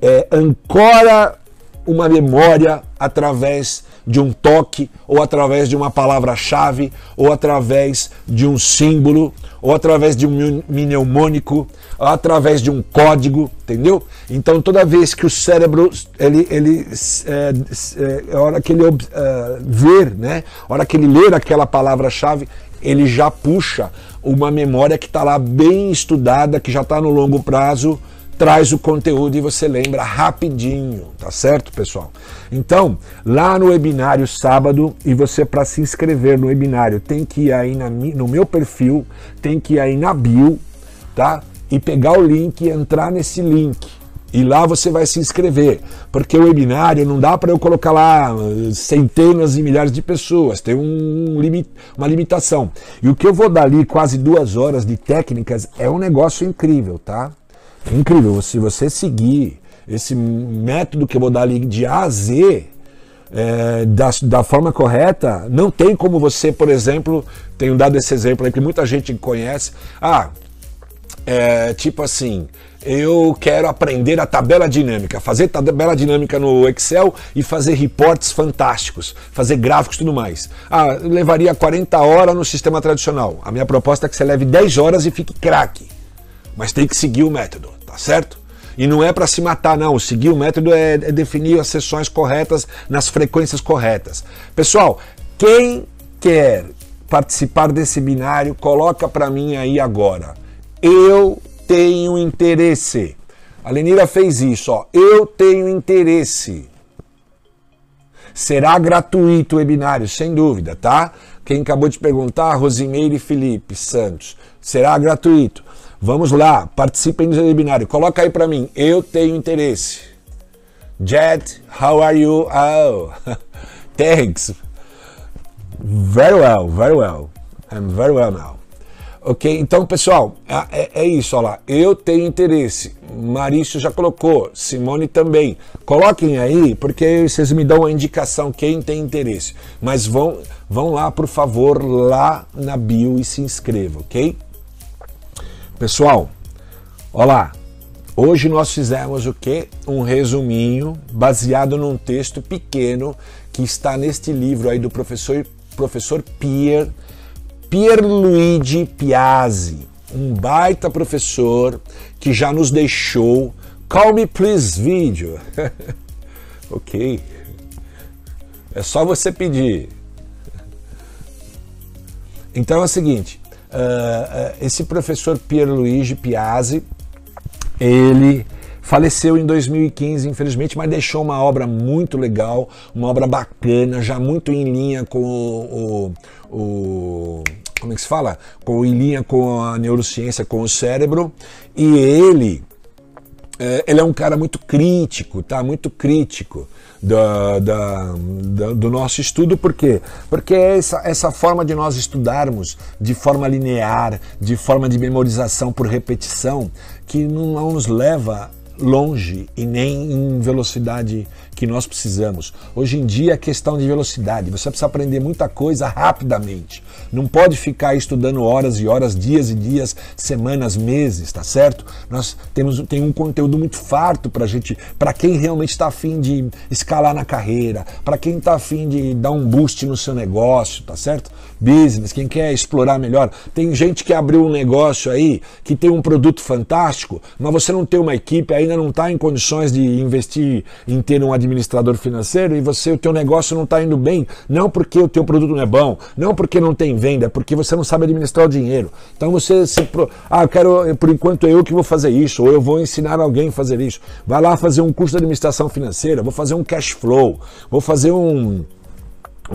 é, ancora uma memória através de um toque, ou através de uma palavra-chave, ou através de um símbolo, ou através de um mnemônico, ou através de um código, entendeu? Então toda vez que o cérebro, ele, ele é, é, a hora que ele é, ver, né? A hora que ele ler aquela palavra-chave, ele já puxa uma memória que está lá bem estudada, que já está no longo prazo, traz o conteúdo e você lembra rapidinho, tá certo, pessoal? Então, lá no webinário sábado, e você para se inscrever no webinário tem que ir aí na, no meu perfil, tem que ir aí na bio, tá? E pegar o link e entrar nesse link. E lá você vai se inscrever, porque o webinário não dá para eu colocar lá uh, centenas e milhares de pessoas, tem um, uma limitação. E o que eu vou dar ali, quase duas horas de técnicas, é um negócio incrível, tá? Incrível. Se você seguir esse método que eu vou dar ali de A a Z, é, da, da forma correta, não tem como você, por exemplo, tenho dado esse exemplo aí que muita gente conhece. Ah, é, tipo assim, eu quero aprender a tabela dinâmica, fazer tabela dinâmica no Excel e fazer reportes fantásticos, fazer gráficos e tudo mais. Ah, levaria 40 horas no sistema tradicional. A minha proposta é que você leve 10 horas e fique craque. Mas tem que seguir o método tá certo? E não é para se matar, não. Seguir o método é, é definir as sessões corretas nas frequências corretas. Pessoal, quem quer participar desse binário, coloca para mim aí agora. Eu tenho interesse. A Lenira fez isso, ó. Eu tenho interesse. Será gratuito o webinário, sem dúvida, tá? Quem acabou de perguntar, Rosimeire Felipe Santos. Será gratuito. Vamos lá, participem do webinário. Coloca aí para mim. Eu tenho interesse. Jet, how are you? Oh, thanks. Very well, very well. I'm very well now. Ok, então pessoal, é, é, é isso, olha lá. Eu tenho interesse. Marício já colocou, Simone também. Coloquem aí, porque vocês me dão a indicação quem tem interesse. Mas vão, vão lá, por favor, lá na bio e se inscrevam, ok? Pessoal, olá. Hoje nós fizemos o que? Um resuminho baseado num texto pequeno que está neste livro aí do professor professor Pier Pierluigi Piazzi, um baita professor que já nos deixou Call Me Please vídeo. ok. É só você pedir. Então é o seguinte, Uh, esse professor Pierluigi Piazzi, ele faleceu em 2015, infelizmente, mas deixou uma obra muito legal, uma obra bacana, já muito em linha com o, o, o como é que se fala? Com, em linha com a neurociência, com o cérebro, e ele, é, ele é um cara muito crítico, tá? Muito crítico da, da, da, do nosso estudo, por quê? Porque é essa, essa forma de nós estudarmos de forma linear, de forma de memorização por repetição, que não nos leva longe e nem em velocidade que nós precisamos. Hoje em dia é questão de velocidade, você precisa aprender muita coisa rapidamente. Não pode ficar estudando horas e horas, dias e dias, semanas, meses, tá certo? Nós temos tem um conteúdo muito farto para gente, para quem realmente está afim de escalar na carreira, para quem está afim de dar um boost no seu negócio, tá certo? Business, quem quer explorar melhor. Tem gente que abriu um negócio aí que tem um produto fantástico, mas você não tem uma equipe, ainda não está em condições de investir em ter um administrador financeiro e você o teu negócio não está indo bem, não porque o teu produto não é bom, não porque não tem venda, porque você não sabe administrar o dinheiro. Então você se ah, eu quero por enquanto eu que vou fazer isso, ou eu vou ensinar alguém a fazer isso. Vai lá fazer um curso de administração financeira, vou fazer um cash flow, vou fazer um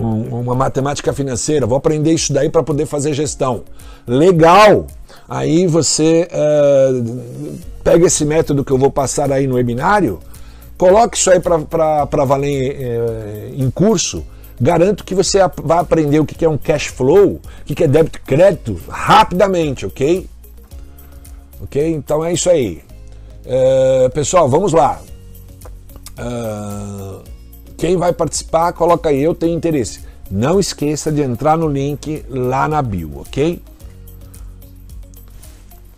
uma matemática financeira, vou aprender isso daí para poder fazer gestão. Legal! Aí você uh, pega esse método que eu vou passar aí no webinário Coloque isso aí para valer é, em curso. Garanto que você vai aprender o que é um cash flow, o que é débito e crédito rapidamente, ok? Ok? Então é isso aí. É, pessoal, vamos lá. Uh, quem vai participar, coloca aí, eu tenho interesse. Não esqueça de entrar no link lá na bio, ok?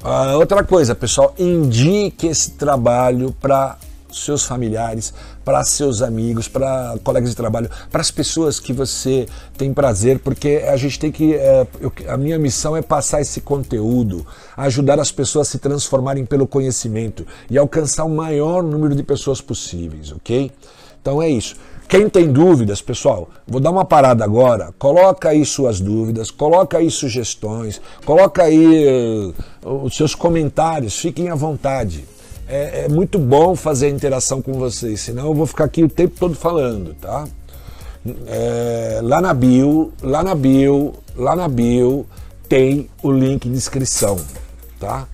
Uh, outra coisa, pessoal, indique esse trabalho para seus familiares, para seus amigos, para colegas de trabalho, para as pessoas que você tem prazer, porque a gente tem que. É, eu, a minha missão é passar esse conteúdo, ajudar as pessoas a se transformarem pelo conhecimento e alcançar o maior número de pessoas possíveis, ok? Então é isso. Quem tem dúvidas, pessoal, vou dar uma parada agora. Coloca aí suas dúvidas, coloca aí sugestões, coloca aí uh, os seus comentários, fiquem à vontade. É, é, muito bom fazer a interação com vocês, senão eu vou ficar aqui o tempo todo falando, tá? É, lá na bio, lá na bio, lá na bio tem o link de inscrição, tá?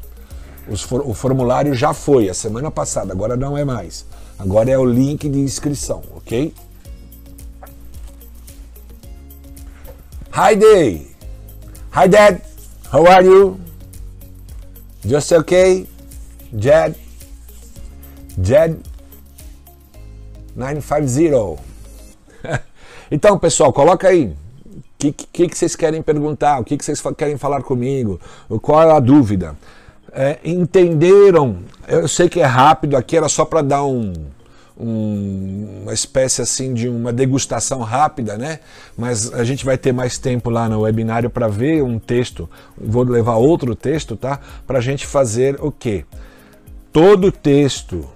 For, o formulário já foi a semana passada, agora não é mais. Agora é o link de inscrição, ok? Hi Day. Hi Dad. How are you? Just okay? Jed. Jed 950. então, pessoal, coloca aí. O que, que, que, vocês querem perguntar? O que, que vocês querem falar comigo? Qual é a dúvida? É, entenderam? Eu sei que é rápido, aqui era só para dar um, um, uma espécie assim de uma degustação rápida, né? Mas a gente vai ter mais tempo lá no webinário para ver um texto. Vou levar outro texto, tá? Para a gente fazer o quê? Todo texto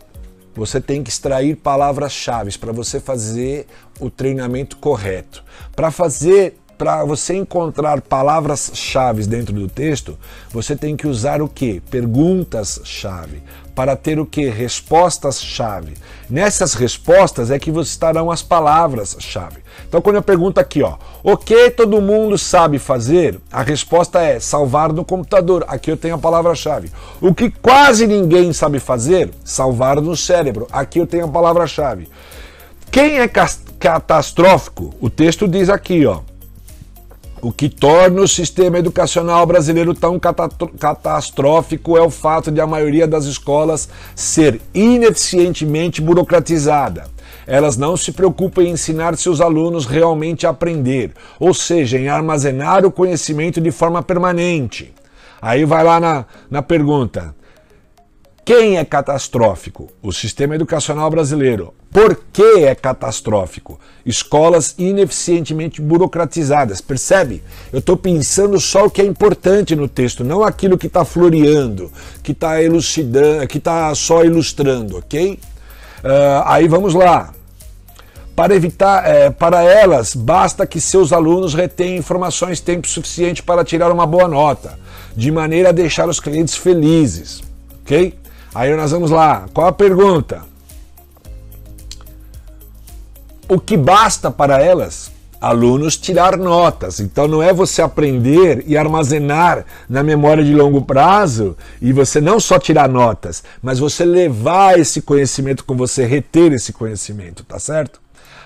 você tem que extrair palavras-chave para você fazer o treinamento correto. Para fazer para você encontrar palavras-chave dentro do texto, você tem que usar o que? Perguntas-chave para ter o que? Respostas-chave. Nessas respostas é que estarão as palavras-chave. Então, quando eu pergunto aqui, ó, o que todo mundo sabe fazer? A resposta é salvar no computador. Aqui eu tenho a palavra-chave. O que quase ninguém sabe fazer? Salvar no cérebro. Aqui eu tenho a palavra-chave. Quem é catastrófico? O texto diz aqui, ó. O que torna o sistema educacional brasileiro tão catastrófico é o fato de a maioria das escolas ser ineficientemente burocratizada. Elas não se preocupam em ensinar seus alunos realmente a aprender, ou seja, em armazenar o conhecimento de forma permanente. Aí vai lá na, na pergunta: quem é catastrófico? O sistema educacional brasileiro. Por que é catastrófico? Escolas ineficientemente burocratizadas. Percebe? Eu estou pensando só o que é importante no texto, não aquilo que está floreando, que está elucidando, que está só ilustrando, ok? Uh, aí vamos lá. Para evitar, é, para elas, basta que seus alunos retenham informações tempo suficiente para tirar uma boa nota, de maneira a deixar os clientes felizes, ok? Aí nós vamos lá. Qual a pergunta? O que basta para elas? Alunos tirar notas. Então não é você aprender e armazenar na memória de longo prazo e você não só tirar notas, mas você levar esse conhecimento com você, reter esse conhecimento, tá certo?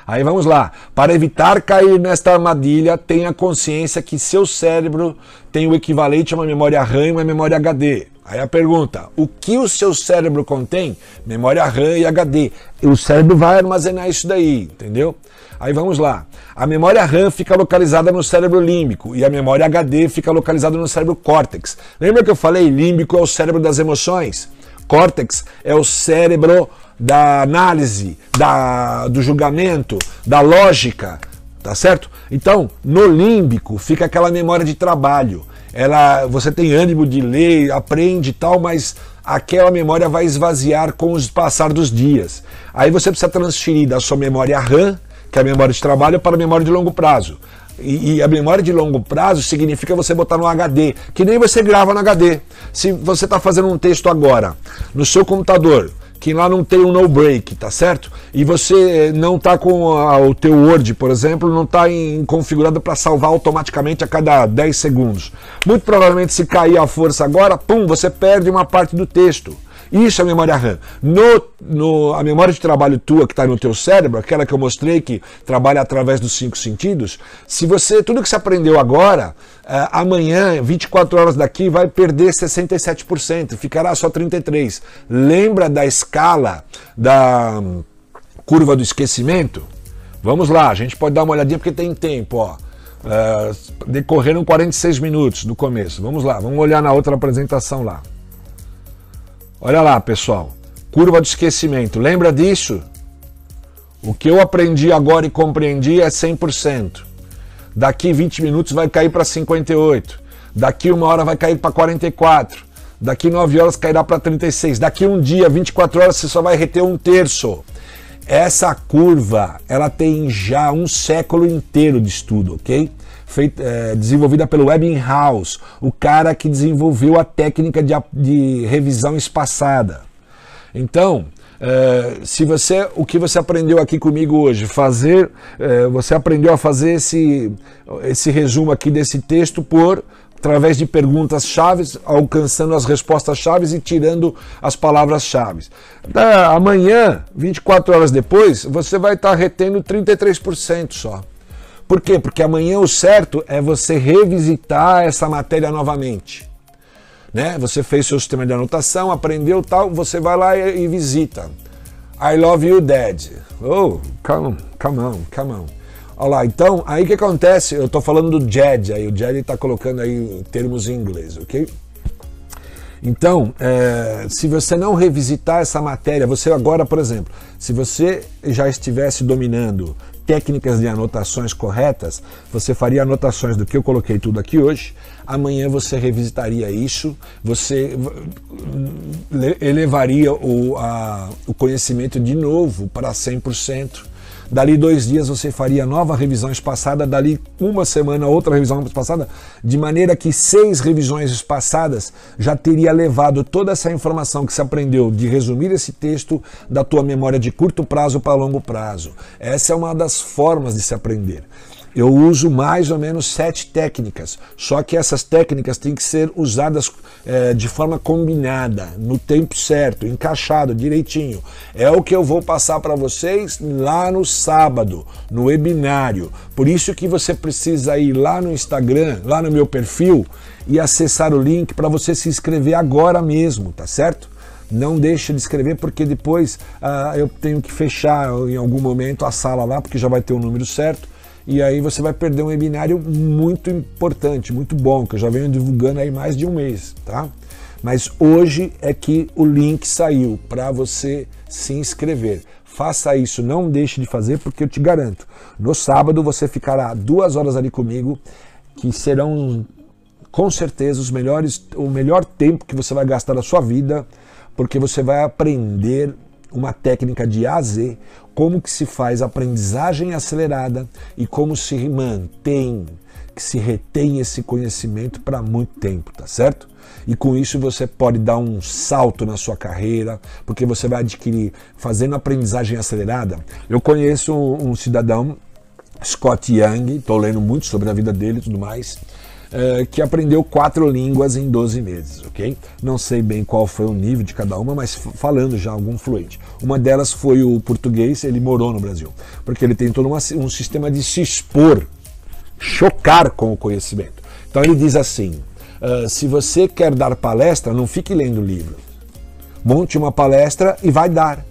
Aí vamos lá. Para evitar cair nesta armadilha, tenha consciência que seu cérebro tem o equivalente a uma memória RAM e uma memória HD. Aí a pergunta: o que o seu cérebro contém? Memória RAM e HD. O cérebro vai armazenar isso daí, entendeu? Aí vamos lá. A memória RAM fica localizada no cérebro límbico e a memória HD fica localizada no cérebro córtex. Lembra que eu falei límbico é o cérebro das emoções? Córtex é o cérebro da análise, da, do julgamento, da lógica, tá certo? Então, no límbico fica aquela memória de trabalho ela, você tem ânimo de ler, aprende e tal, mas aquela memória vai esvaziar com o passar dos dias. Aí você precisa transferir da sua memória RAM, que é a memória de trabalho, para a memória de longo prazo. E, e, a memória de longo prazo significa você botar no HD, que nem você grava no HD. Se você está fazendo um texto agora no seu computador, que lá não tem um no break, tá certo? E você eh, não tá com a, o teu Word, por exemplo, não tá em, configurado para salvar automaticamente a cada 10 segundos. Muito provavelmente se cair a força agora, pum, você perde uma parte do texto. Isso é memória RAM. No, no, a memória de trabalho tua que está no teu cérebro, aquela que eu mostrei que trabalha através dos cinco sentidos, se você, tudo que você aprendeu agora, uh, amanhã, 24 horas daqui, vai perder 67%, ficará só 33%. Lembra da escala da um, curva do esquecimento? Vamos lá, a gente pode dar uma olhadinha porque tem tempo, ó. Uh, decorreram 46 minutos no começo. Vamos lá, vamos olhar na outra apresentação lá. Olha lá, pessoal. curva de esquecimento. Lembra disso? O que eu aprendi agora e compreendi é 100%. Daqui 20 minutos vai cair para 58. Daqui uma hora vai cair para 44. Daqui 9 horas cairá para 36. Daqui um dia, 24 horas, você só vai reter um terço. Essa curva, ela tem já um século inteiro de estudo, ok? Feita, é, desenvolvida pelo Ebbinghaus, o cara que desenvolveu a técnica de, de revisão espaçada. Então, é, se você, o que você aprendeu aqui comigo hoje, fazer, é, você aprendeu a fazer esse, esse resumo aqui desse texto por através de perguntas chaves, alcançando as respostas chaves e tirando as palavras chaves. amanhã, 24 horas depois, você vai estar retendo 33% só. Por quê? Porque amanhã o certo é você revisitar essa matéria novamente. Né? Você fez seu sistema de anotação, aprendeu tal, você vai lá e, e visita. I love you, Dad. Oh, come on, come on, come on. Olha lá, então, aí o que acontece? Eu estou falando do JED, aí o JED está colocando aí termos em inglês, ok? Então, é, se você não revisitar essa matéria, você agora, por exemplo, se você já estivesse dominando técnicas de anotações corretas, você faria anotações do que eu coloquei tudo aqui hoje. Amanhã você revisitaria isso, você elevaria o, a, o conhecimento de novo para 100%. Dali dois dias você faria nova revisão espaçada, dali uma semana outra revisão espaçada, de maneira que seis revisões espaçadas já teria levado toda essa informação que se aprendeu de resumir esse texto da tua memória de curto prazo para longo prazo. Essa é uma das formas de se aprender eu uso mais ou menos sete técnicas, só que essas técnicas têm que ser usadas é, de forma combinada, no tempo certo, encaixado direitinho. É o que eu vou passar para vocês lá no sábado, no webinário. Por isso que você precisa ir lá no Instagram, lá no meu perfil e acessar o link para você se inscrever agora mesmo, tá certo? Não deixe de escrever porque depois ah, eu tenho que fechar em algum momento a sala lá porque já vai ter o número certo e aí você vai perder um webinário muito importante, muito bom, que eu já venho divulgando aí mais de um mês, tá? Mas hoje é que o link saiu para você se inscrever. Faça isso, não deixe de fazer, porque eu te garanto, no sábado você ficará duas horas ali comigo, que serão com certeza os melhores, o melhor tempo que você vai gastar na sua vida, porque você vai aprender uma técnica de A a Z, como que se faz aprendizagem acelerada e como se mantém, que se retém esse conhecimento para muito tempo, tá certo? E com isso você pode dar um salto na sua carreira, porque você vai adquirir, fazendo aprendizagem acelerada. Eu conheço um, um cidadão, Scott Young, estou lendo muito sobre a vida dele e tudo mais é, que aprendeu quatro línguas em 12 meses, ok? Não sei bem qual foi o nível de cada uma, mas falando já algum fluente. Uma delas foi o português, ele morou no Brasil, porque ele tem todo uma, um sistema de se expor, chocar com o conhecimento. Então ele diz assim: uh, se você quer dar palestra, não fique lendo livro. Monte uma palestra e vai dar.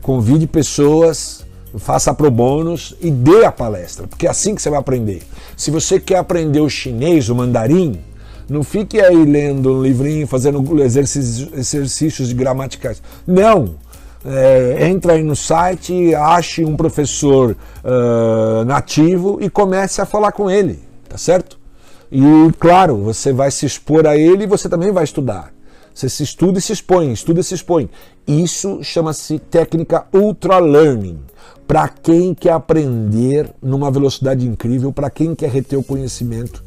Convide pessoas faça pro bônus e dê a palestra, porque é assim que você vai aprender. Se você quer aprender o chinês, o mandarim, não fique aí lendo um livrinho, fazendo exercícios, exercícios gramaticais. Não! É, entra aí no site, ache um professor uh, nativo e comece a falar com ele, tá certo? E claro, você vai se expor a ele e você também vai estudar. Você se estuda e se expõe, estuda e se expõe. Isso chama-se técnica ultra learning para quem quer aprender numa velocidade incrível, para quem quer reter o conhecimento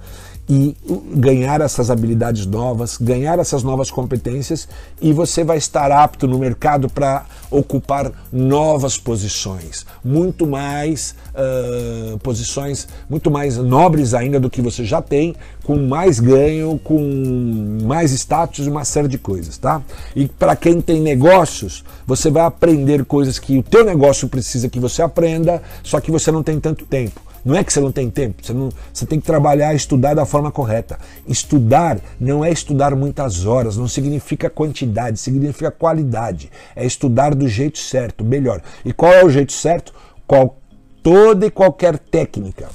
e ganhar essas habilidades novas, ganhar essas novas competências e você vai estar apto no mercado para ocupar novas posições, muito mais uh, posições, muito mais nobres ainda do que você já tem, com mais ganho, com mais status e uma série de coisas, tá? E para quem tem negócios, você vai aprender coisas que o teu negócio precisa que você aprenda, só que você não tem tanto tempo. Não é que você não tem tempo, você, não, você tem que trabalhar estudar da forma correta. Estudar não é estudar muitas horas, não significa quantidade, significa qualidade. É estudar do jeito certo, melhor. E qual é o jeito certo? Qual, toda e qualquer técnica,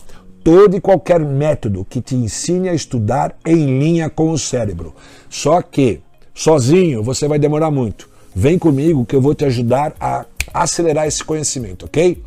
todo e qualquer método que te ensine a estudar em linha com o cérebro. Só que sozinho você vai demorar muito. vem comigo que eu vou te ajudar a acelerar esse conhecimento, ok?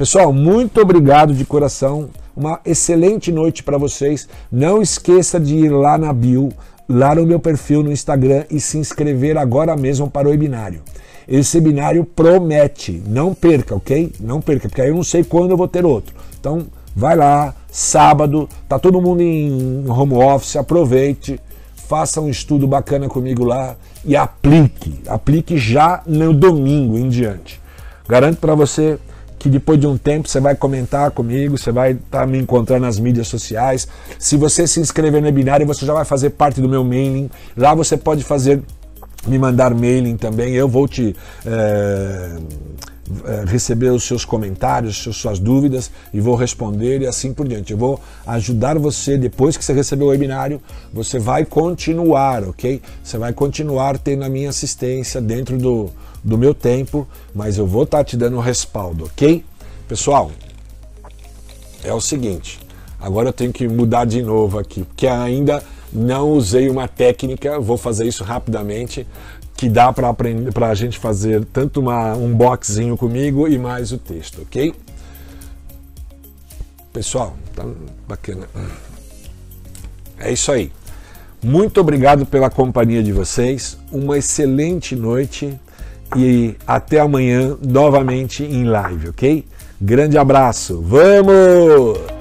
Pessoal, muito obrigado de coração. Uma excelente noite para vocês. Não esqueça de ir lá na bio, lá no meu perfil no Instagram e se inscrever agora mesmo para o webinário. Esse webinário promete, não perca, ok? Não perca, porque aí eu não sei quando eu vou ter outro. Então, vai lá, sábado, tá todo mundo em home office, aproveite, faça um estudo bacana comigo lá e aplique, aplique já no domingo em diante. Garanto para você que depois de um tempo você vai comentar comigo, você vai estar tá me encontrando nas mídias sociais. Se você se inscrever no webinário, você já vai fazer parte do meu mailing. Lá você pode fazer, me mandar mailing também. Eu vou te é, receber os seus comentários, as suas dúvidas e vou responder e assim por diante. Eu vou ajudar você depois que você receber o webinário, você vai continuar, ok? Você vai continuar tendo a minha assistência dentro do do meu tempo, mas eu vou estar tá te dando um respaldo, ok? Pessoal, é o seguinte, agora eu tenho que mudar de novo aqui, porque ainda não usei uma técnica, vou fazer isso rapidamente, que dá para aprender para a gente fazer tanto uma, um boxzinho comigo e mais o texto, ok? Pessoal, tá bacana. É isso aí. Muito obrigado pela companhia de vocês. Uma excelente noite e até amanhã novamente em live, ok? Grande abraço, vamos!